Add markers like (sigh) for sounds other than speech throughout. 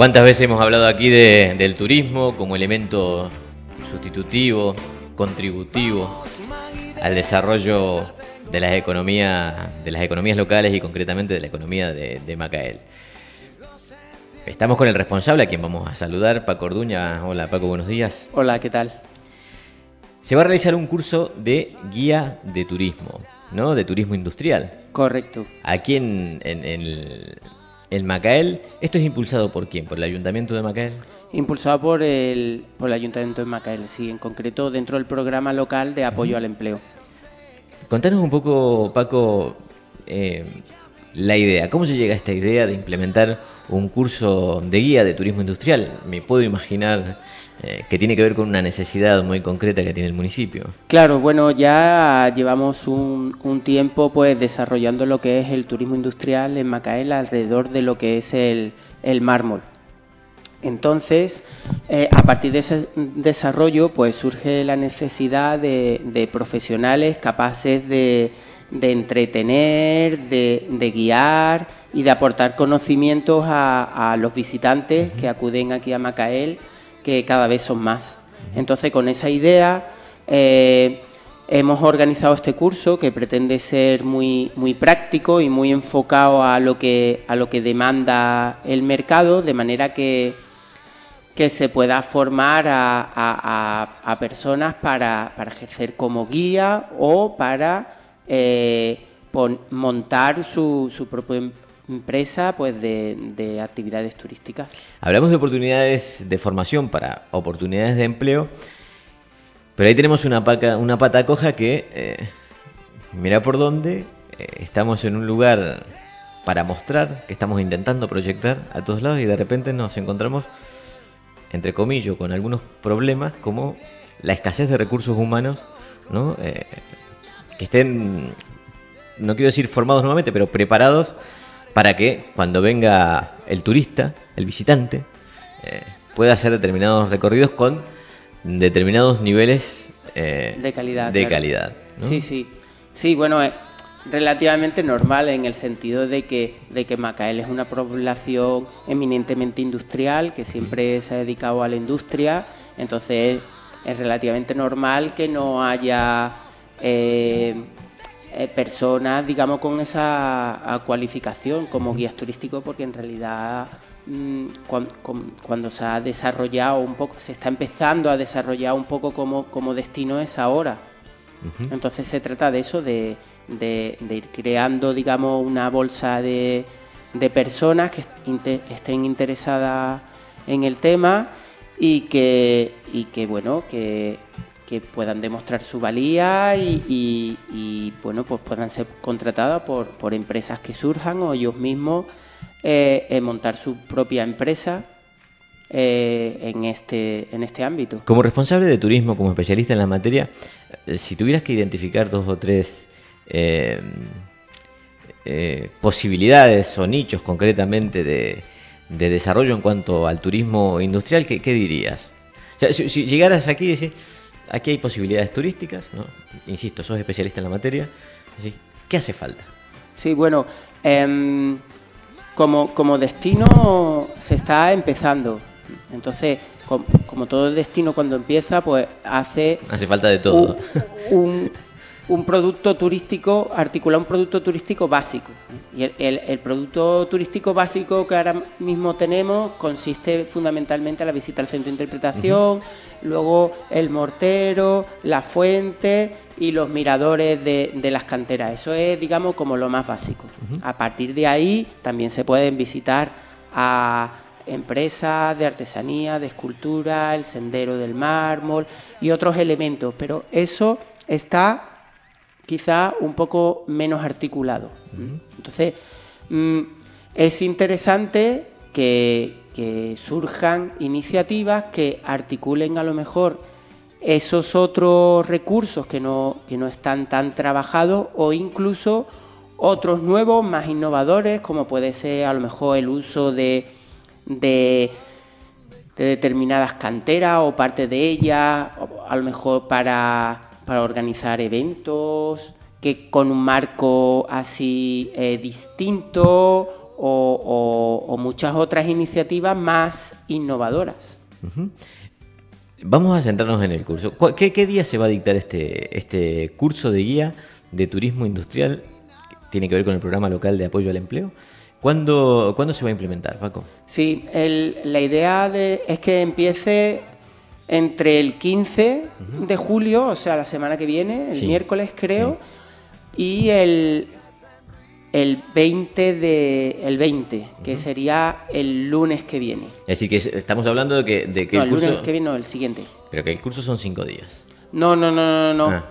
¿Cuántas veces hemos hablado aquí del turismo como elemento sustitutivo, contributivo al desarrollo de las economías, de las economías locales y concretamente de la economía de, Macael? Estamos con el responsable a quien vamos a saludar, Paco Orduña. Hola Paco, buenos días. Hola, ¿qué tal? Se va a realizar un curso de guía de turismo, ¿no? De turismo industrial. Correcto. Aquí en, en, el, el Macael, ¿esto es impulsado por quién? ¿Por el Ayuntamiento de Macael? Impulsado por el, por el Ayuntamiento de Macael, sí, en concreto dentro del programa local de apoyo al empleo. Contanos un poco, Paco, eh, la idea. ¿Cómo se llega a esta idea de implementar un curso de guía de turismo industrial? Me puedo imaginar eh, que tiene que ver con una necesidad muy concreta que tiene el municipio. Claro, bueno, ya llevamos un, tiempo pues desarrollando lo que es el turismo industrial en Macael alrededor de lo que es el, mármol. Entonces, eh, a partir de ese desarrollo, pues surge la necesidad de, profesionales capaces de, entretener, de, guiar y de aportar conocimientos a, a los visitantes que acuden aquí a Macael que cada vez son más. Entonces, con esa idea, eh, hemos organizado este curso que pretende ser muy, muy práctico y muy enfocado a lo que, a lo que demanda el mercado, de manera que, que se pueda formar a, personas para, ejercer como guía o para eh, montar su, su propio empresa pues de, actividades turísticas. Hablamos de oportunidades de formación para oportunidades de empleo, pero ahí tenemos una, una pata coja que, eh, mira por dónde, eh, estamos en un lugar para mostrar, que estamos intentando proyectar a todos lados y de repente nos encontramos, entre comillas, con algunos problemas como la escasez de recursos humanos, ¿no? Eh, que estén, no quiero decir formados nuevamente, pero preparados para que cuando venga el turista, el visitante, eh, pueda hacer determinados recorridos con determinados niveles eh, de calidad. De calidad Sí, sí. Sí, bueno, es relativamente normal en el sentido de que, de que Macael es una población eminentemente industrial, que siempre se ha dedicado a la industria, entonces es relativamente normal que no haya... Eh, eh, personas, digamos, con esa cualificación como guías turísticos, porque en realidad mm, cuando, se ha desarrollado un poco, se está empezando a desarrollar un poco como, como destino es ahora. Entonces se trata de eso, de, de, ir creando, digamos, una bolsa de, de personas que estén interesadas en el tema y que, y que bueno, que, que puedan demostrar su valía y, bueno pues puedan ser contratadas por, por, empresas que surjan o ellos mismos eh, montar su propia empresa eh, en este en este ámbito. Como responsable de turismo, como especialista en la materia, eh, si tuvieras que identificar dos o tres posibilidades o nichos concretamente de, desarrollo en cuanto al turismo industrial, ¿qué, dirías? si, si, llegaras aquí y decís, aquí hay posibilidades turísticas, ¿no? Insisto, sos especialista en la materia. ¿Qué hace falta? Sí, bueno, em, como, como destino se está empezando. Entonces, como, todo destino cuando empieza, pues hace... Hace falta de todo. Un, un, producto turístico, articular un producto turístico básico. Y el, el, producto turístico básico que ahora mismo tenemos consiste fundamentalmente en la visita al centro de interpretación, luego el mortero, la fuente y los miradores de, las canteras. Eso es, digamos, como lo más básico. A partir de ahí también se pueden visitar a empresas de artesanía, de escultura, el sendero del mármol y otros elementos, pero eso está quizá un poco menos articulado. Entonces, mm, es interesante que, que surjan iniciativas que articulen a lo mejor esos otros recursos que no, que no están tan trabajados o incluso otros nuevos, más innovadores, como puede ser a lo mejor el uso de, de, determinadas canteras o parte de ellas, a lo mejor para, para organizar eventos, que con un marco así eh, distinto o, muchas otras iniciativas más innovadoras. Vamos a centrarnos en el curso. ¿Qué, ¿Qué, día se va a dictar este, este curso de guía de turismo industrial? Tiene que ver con el programa local de apoyo al empleo. ¿Cuándo, ¿cuándo se va a implementar, Paco? Sí, la idea de, es que empiece entre el 15 de julio, o sea, la semana que viene, el miércoles creo, y el, el 20 de el 20, que sería el lunes que viene. Es decir, que estamos hablando de que, de que no, el, lunes que viene no, el siguiente. Pero que el curso son cinco días. No, no, no, no, no. Ah.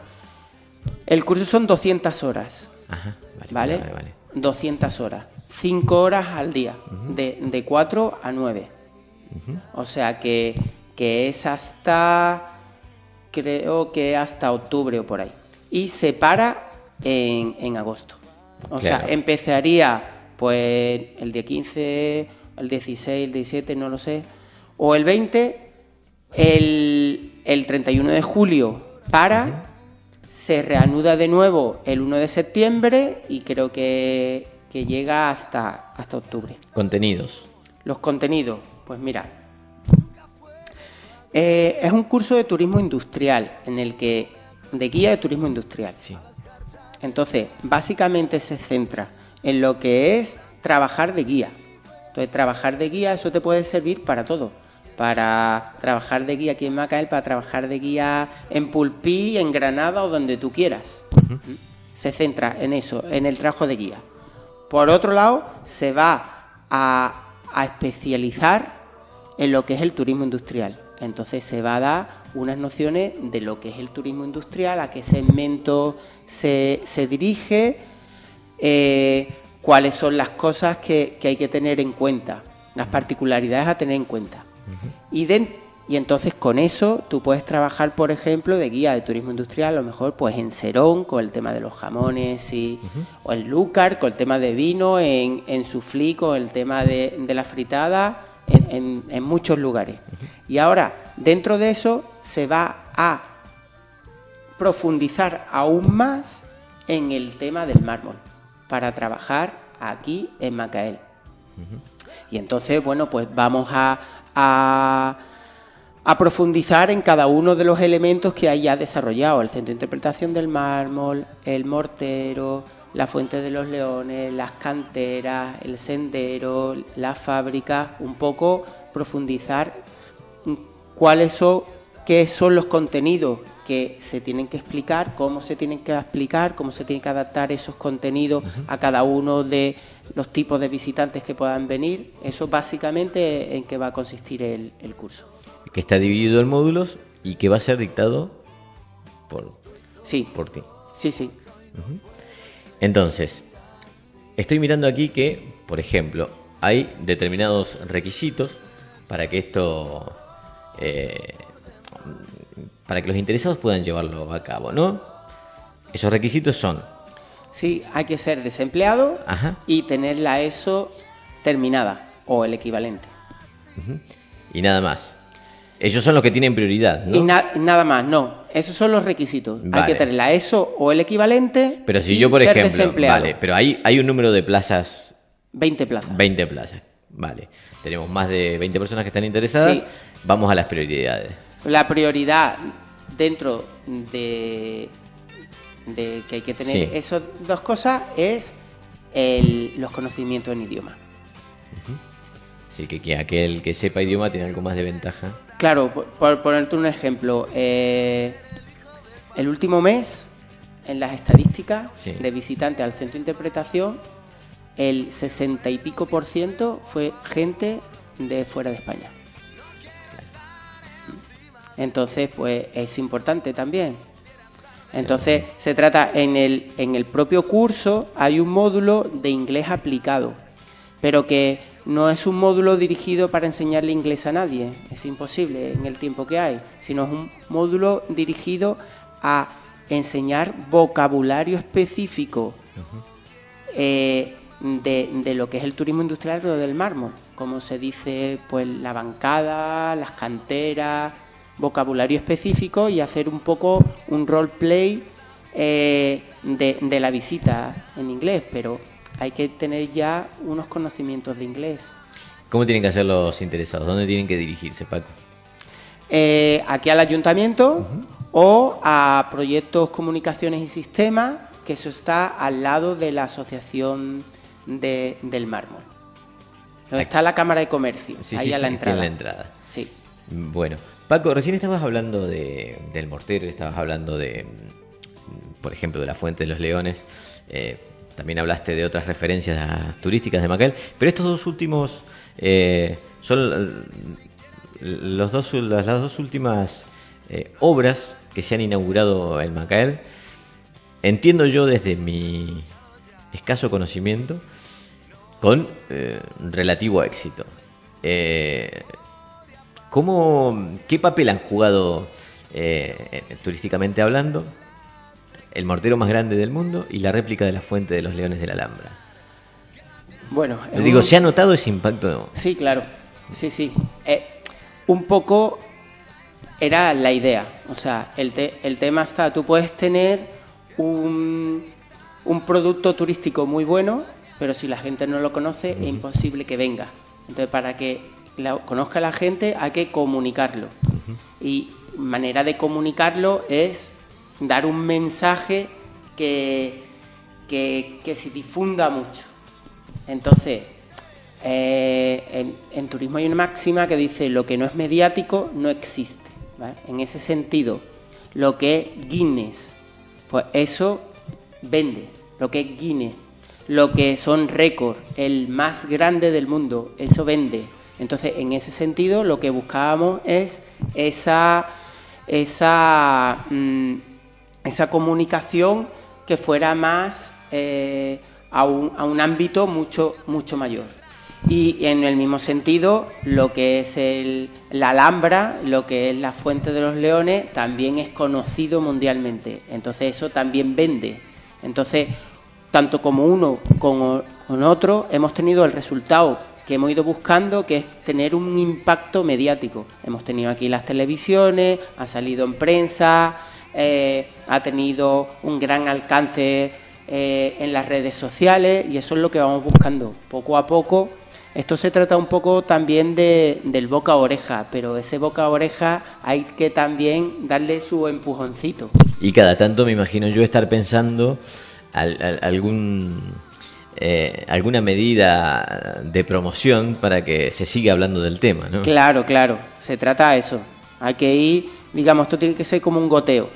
El curso son 200 horas. Ajá, vale. ¿Vale? vale, 200 horas. 5 horas al día, de, de 4 a 9. O sea que, que es hasta, creo que hasta octubre o por ahí. Y se para en, en agosto. O sea, empezaría pues el día 15, el 16, el 17, no lo sé, o el 20, el, el 31 de julio para, se reanuda de nuevo el 1 de septiembre y creo que, que llega hasta, hasta octubre. Contenidos. Los contenidos, pues mira, eh, es un curso de turismo industrial en el que de guía de turismo industrial. Sí. Entonces, básicamente se centra en lo que es trabajar de guía. Entonces, trabajar de guía, eso te puede servir para todo. Para trabajar de guía aquí en Macael, para trabajar de guía en Pulpí, en Granada o donde tú quieras. Se centra en eso, en el trabajo de guía. Por otro lado, se va a, a especializar en lo que es el turismo industrial. Entonces se va a dar unas nociones de lo que es el turismo industrial, a qué segmento se, se dirige, eh, cuáles son las cosas que, hay que tener en cuenta, las particularidades a tener en cuenta. y, y entonces con eso tú puedes trabajar, por ejemplo, de guía de turismo industrial, a lo mejor pues en Serón, con el tema de los jamones, y, o en Lucar, con el tema de vino, en, en Suflí, con el tema de, de la fritada, en, en, muchos lugares. Y ahora, dentro de eso, se va a profundizar aún más en el tema del mármol para trabajar aquí en Macael. Y entonces, bueno, pues vamos a, a, profundizar en cada uno de los elementos que haya desarrollado el centro de interpretación del mármol, el mortero, la fuente de los leones, las canteras, el sendero, la fábrica, un poco profundizar cuáles son, qué son los contenidos que se tienen que explicar, cómo se tienen que explicar, cómo se tienen que adaptar esos contenidos a cada uno de los tipos de visitantes que puedan venir. Eso básicamente en qué va a consistir el, curso. Que está dividido en módulos y que va a ser dictado por, sí. por ti. Sí, sí. Entonces, estoy mirando aquí que, por ejemplo, hay determinados requisitos para que esto eh, para que los interesados puedan llevarlo a cabo, ¿no? Esos requisitos son... Sí, hay que ser desempleado y tener la ESO terminada o el equivalente. Y nada más. Ellos son los que tienen prioridad, ¿no? Y nada más, no. Esos son los requisitos. Hay que tener la ESO o el equivalente. Pero si yo, por ejemplo, vale, pero hay, hay un número de plazas. 20 plazas. 20 plazas, vale. Tenemos más de 20 personas que están interesadas. Vamos a las prioridades. La prioridad dentro de, de que hay que tener esas dos cosas es el, los conocimientos en idioma. Sí, que, aquel que sepa idioma tiene algo más de ventaja. Claro, por, ponerte un ejemplo, eh, el último mes, en las estadísticas de visitantes al centro de interpretación, el 60 y pico por ciento fue gente de fuera de España. Entonces, pues es importante también. Entonces, se trata, en el, en el propio curso hay un módulo de inglés aplicado, pero que no es un módulo dirigido para enseñarle inglés a nadie, es imposible en el tiempo que hay, sino es un módulo dirigido a enseñar vocabulario específico eh, de, de, lo que es el turismo industrial o del mármol, como se dice, pues la bancada, las canteras, vocabulario específico y hacer un poco un roleplay eh, de, de la visita en inglés, pero hay que tener ya unos conocimientos de inglés. ¿Cómo tienen que hacer los interesados? ¿Dónde tienen que dirigirse, Paco? Eh, aquí al ayuntamiento o a proyectos comunicaciones y sistemas, que eso está al lado de la asociación de- del mármol. Donde está la Cámara de Comercio, Sí, ahí sí, a la sí, entrada. en la entrada. Sí. Bueno, Paco, recién estabas hablando de, del mortero, estabas hablando de, por ejemplo, de la Fuente de los Leones. eh, también hablaste de otras referencias turísticas de Macael, pero estos dos últimos eh, son eh, los dos, las, dos últimas eh, obras que se han inaugurado en Macael. Entiendo yo desde mi escaso conocimiento con relativo éxito. ¿Cómo, ¿Qué papel han jugado turísticamente hablando el mortero más grande del mundo y la réplica de la Fuente de los Leones de la Alhambra? Bueno, es Digo, un- ¿se ha notado ese impacto? Sí, claro. Sí, sí. Eh, un poco era la idea. O sea, el, te- el tema está, tú puedes tener un, un producto turístico muy bueno, pero si la gente no lo conoce es imposible que venga. Entonces, para que la, conozca la gente hay que comunicarlo. Y manera de comunicarlo es dar un mensaje que, que, que se difunda mucho. Entonces, eh, en, turismo hay una máxima que dice lo que no es mediático no existe. En ese sentido, lo que es Guinness, pues eso vende. Lo que es Guinness, lo que son récords, el más grande del mundo, eso vende. Entonces, en ese sentido, lo que buscábamos es esa, esa, mm, esa comunicación que fuera más eh, a, un, a un ámbito mucho, mucho mayor. Y en el mismo sentido, lo que es el, la Alhambra, lo que es la Fuente de los Leones, también es conocido mundialmente. Entonces eso también vende. Entonces, tanto como uno como con otro, hemos tenido el resultado que hemos ido buscando, que es tener un impacto mediático. Hemos tenido aquí las televisiones, ha salido en prensa, eh, ha tenido un gran alcance eh, en las redes sociales y eso es lo que vamos buscando poco a poco. Esto se trata un poco también de, del boca a oreja, pero ese boca a oreja hay que también darle su empujoncito. Y cada tanto me imagino yo estar pensando al- al- algún eh, alguna medida de promoción para que se siga hablando del tema, ¿no? Claro, claro, se trata de eso. Hay que ir, digamos, esto tiene que ser como un goteo.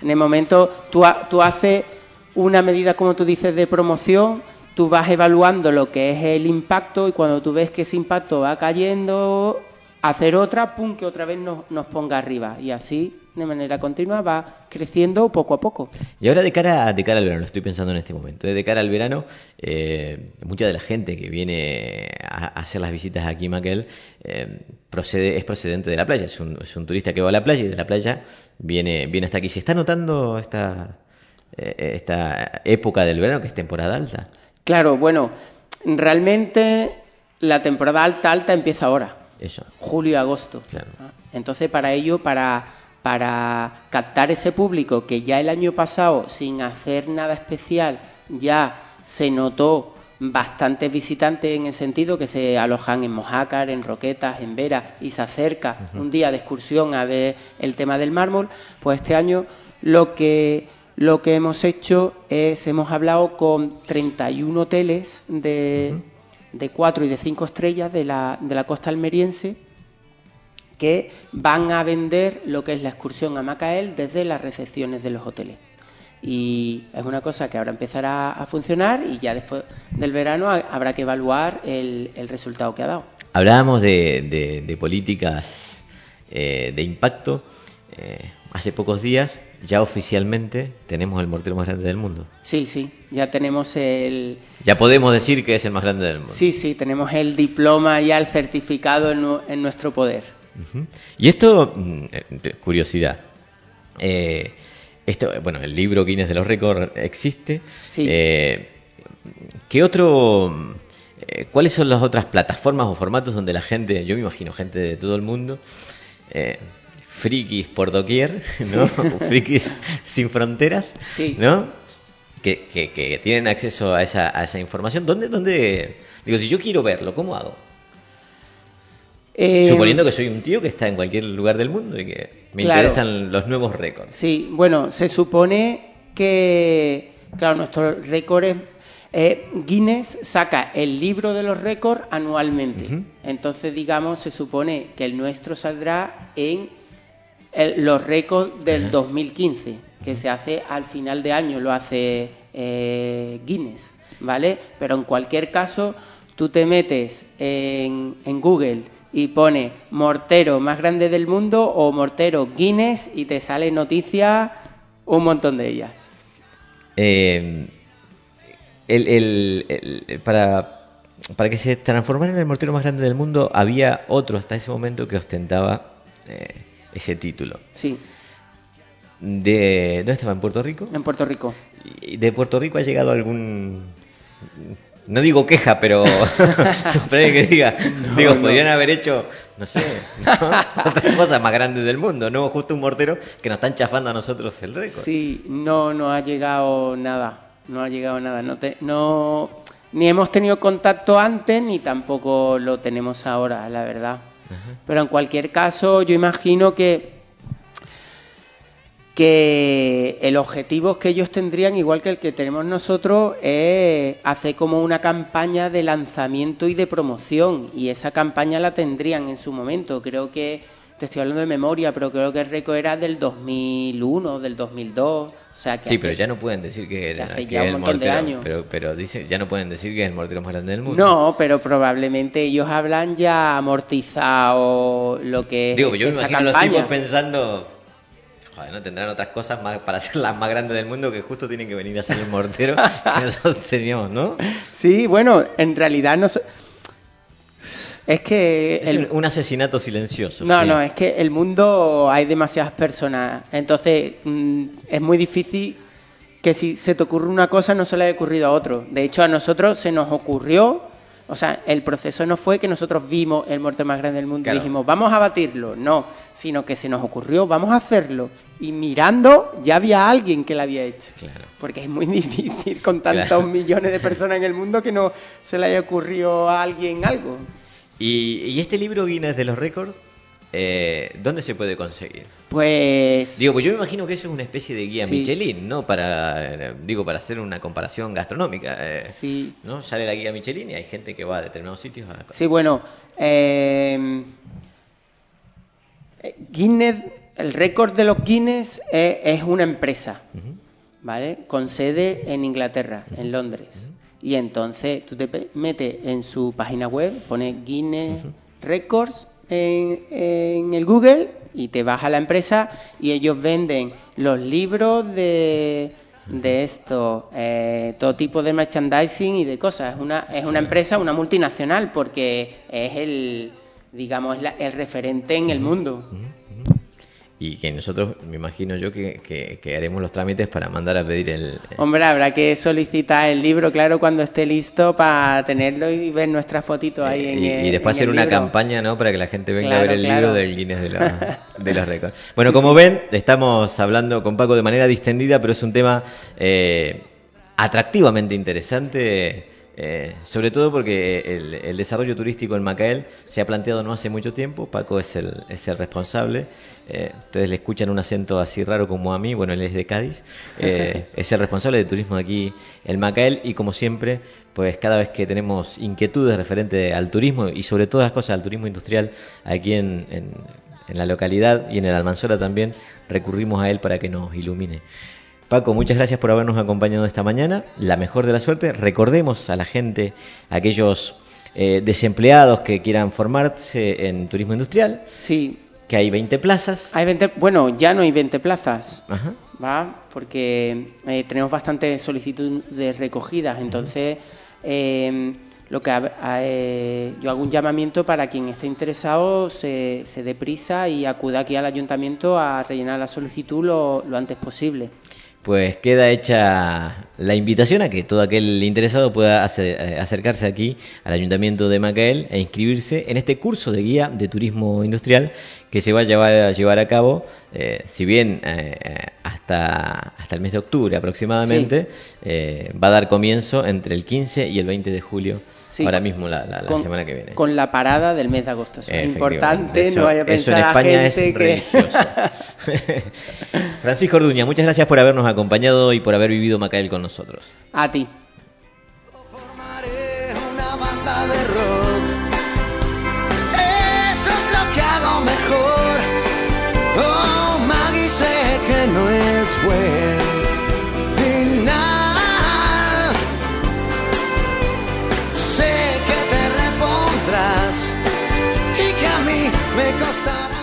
En el momento, tú, tú haces una medida, como tú dices, de promoción, tú vas evaluando lo que es el impacto y cuando tú ves que ese impacto va cayendo, hacer otra, pum, que otra vez nos, nos ponga arriba. Y así, de manera continua, va creciendo poco a poco. Y ahora de cara, de cara al verano, lo estoy pensando en este momento, ¿eh? de cara al verano, eh, mucha de la gente que viene a, hacer las visitas aquí en Maquel eh, procede, es procedente de la playa, es un, es un turista que va a la playa y de la playa viene, viene hasta aquí. ¿Se está notando esta, eh, esta época del verano, que es temporada alta? Claro, bueno, realmente la temporada alta alta empieza ahora. Eso. julio agosto. Claro. Ah, Entonces, para ello, para, para captar ese público que ya el año pasado, sin hacer nada especial, ya se notó bastantes visitantes en el sentido que se alojan en Mojácar, en Roquetas, en Vera y se acerca un día de excursión a ver el tema del mármol, pues este año lo que lo que hemos hecho es hemos hablado con 31 hoteles de, de 4 y de 5 estrellas de la, de la costa almeriense que van a vender lo que es la excursión a Macael desde las recepciones de los hoteles. Y es una cosa que ahora empezará a funcionar y ya después del verano ha- habrá que evaluar el, el resultado que ha dado. Hablábamos de, de- de políticas eh, de impacto. eh, hace pocos días, ya oficialmente, tenemos el mortero más grande del mundo. Sí, sí, ya tenemos el... Ya podemos decir que es el más grande del mundo. Sí, sí, tenemos el diploma ya, el certificado en, en nuestro poder. Y esto, mm, eh, curiosidad. Eh, esto, bueno, el libro Guinness de los Récords existe. Sí. Eh, ¿Qué otro, eh, cuáles son las otras plataformas o formatos donde la gente, yo me imagino gente de todo el mundo, eh, frikis por doquier, (laughs) ¿no? (laughs) frikis sin fronteras, ¿no? Que, que, tienen acceso a esa, a esa información. ¿Dónde, ¿Dónde? Digo, si yo quiero verlo, ¿cómo hago? Eh, Suponiendo que soy un tío que está en cualquier lugar del mundo y que me interesan los nuevos récords. Sí, bueno, se supone que, claro, nuestros récords eh, Guinness saca el libro de los récords anualmente. Entonces, digamos, se supone que el nuestro saldrá en los récords del 2015, que se hace al final de año, lo hace eh, Guinness, ¿vale? Pero en cualquier caso, tú te metes en, en Google y pone mortero más grande del mundo o mortero Guinness y te sale noticia un montón de ellas. Eh, el, para, para que se transformara en el mortero más grande del mundo, había otro hasta ese momento que ostentaba eh, ese título. Sí. De, ¿Dónde estaba? ¿En Puerto Rico? En Puerto Rico. ¿De Puerto Rico ha llegado algún no digo queja, pero (laughs) no que diga, digo, podrían haber hecho, no sé, (laughs) otra cosa más grande del mundo, no justo un mortero que nos están chafando a nosotros el récord. Sí, no, no ha llegado nada no ha llegado nada. No, te, no ni hemos tenido contacto antes ni tampoco lo tenemos ahora, la verdad. Pero en cualquier caso, yo imagino que que el objetivo que ellos tendrían, igual que el que tenemos nosotros, es hacer como una campaña de lanzamiento y de promoción. Y esa campaña la tendrían en su momento. Creo que, te estoy hablando de memoria, pero creo que el récord era del 2001, del 2002 sí, pero ya no pueden decir que, el mortero, Pero, pero dice, ya no pueden decir que es el mortero más grande del mundo. No, pero probablemente ellos hablan ya amortizado lo que Digo, yo me imagino a los tipos pensando, joder, no tendrán otras cosas más para ser las más grandes del mundo que justo tienen que venir a ser el mortero (laughs) que nosotros teníamos, ¿no? Sí, bueno, en realidad no es que... Es un asesinato silencioso. No, no, es que el mundo hay demasiadas personas. Entonces mm, es muy difícil que si se te ocurre una cosa no se le haya ocurrido a otro. De hecho, a nosotros se nos ocurrió... O sea, el proceso no fue que nosotros vimos el muerte más grande del mundo y dijimos, vamos a batirlo. No, sino que se nos ocurrió, vamos a hacerlo. Y mirando, ya había alguien que lo había hecho. Porque es muy (laughs) difícil con tantos millones de personas en el mundo que no se le haya ocurrido a alguien algo. Y, este libro Guinness de los récords, eh, ¿dónde se puede conseguir? Pues. Digo, pues yo me imagino que eso es una especie de guía Michelin, ¿no? Para, digo, para hacer una comparación gastronómica. Eh, sí. ¿No? Sale la guía Michelin y hay gente que va a determinados sitios a. Sí, bueno. Eh, Guinness, el récord de los Guinness es, una empresa, ¿vale? Con sede en Inglaterra, en Londres. Y entonces tú te metes en su página web, pones Guinness Records en, el Google y te vas a la empresa y ellos venden los libros de, de esto, eh, todo tipo de merchandising y de cosas. Es una, es una empresa, una multinacional, porque es el, digamos, el referente en el mundo y que nosotros, me imagino yo, que, que, haremos los trámites para mandar a pedir el, Hombre, habrá que solicitar el libro, claro, cuando esté listo para tenerlo y ver nuestra fotito ahí en el, Y después hacer una campaña, ¿no? Para que la gente venga a ver el libro del Guinness de, (laughs) de los récords. Bueno, como ven, estamos hablando con Paco de manera distendida, pero es un tema eh, atractivamente interesante eh, sobre todo porque el, desarrollo turístico en Macael se ha planteado no hace mucho tiempo, Paco es el, es el responsable, eh, ustedes le escuchan un acento así raro como a mí, bueno, él es de Cádiz, (laughs) eh, es el responsable de turismo aquí en Macael y como siempre, pues cada vez que tenemos inquietudes referentes al turismo y sobre todas las cosas al turismo industrial aquí en, en, en la localidad y en el Almanzora también, recurrimos a él para que nos ilumine. Paco, muchas gracias por habernos acompañado esta mañana. La mejor de la suerte. Recordemos a la gente, a aquellos eh, desempleados que quieran formarse en turismo industrial. Sí. Que hay 20 plazas. Hay 20, bueno, ya no hay 20 plazas. Ajá. ¿Va? Porque eh, tenemos bastante solicitud de recogidas. Entonces, em, lo que yo hago un llamamiento para quien esté interesado se, se dé prisa y acuda aquí al ayuntamiento a rellenar la solicitud lo antes posible. Pues queda hecha la invitación a que todo aquel interesado pueda eh, acercarse aquí al Ayuntamiento de Macael e inscribirse en este curso de guía de turismo industrial que se va a llevar a, llevar a cabo, eh, si bien eh, hasta, hasta el mes de octubre aproximadamente, va a dar comienzo entre el 15 y el 20 de julio ahora mismo la, semana que viene. Con la parada del mes de agosto. es importante, no vaya a pensar en España es que... (laughs) (laughs) Francisco Orduña, muchas gracias por habernos acompañado y por haber vivido Macael con nosotros. A ti. es final. Sé que te repondrás y que a mí me costará.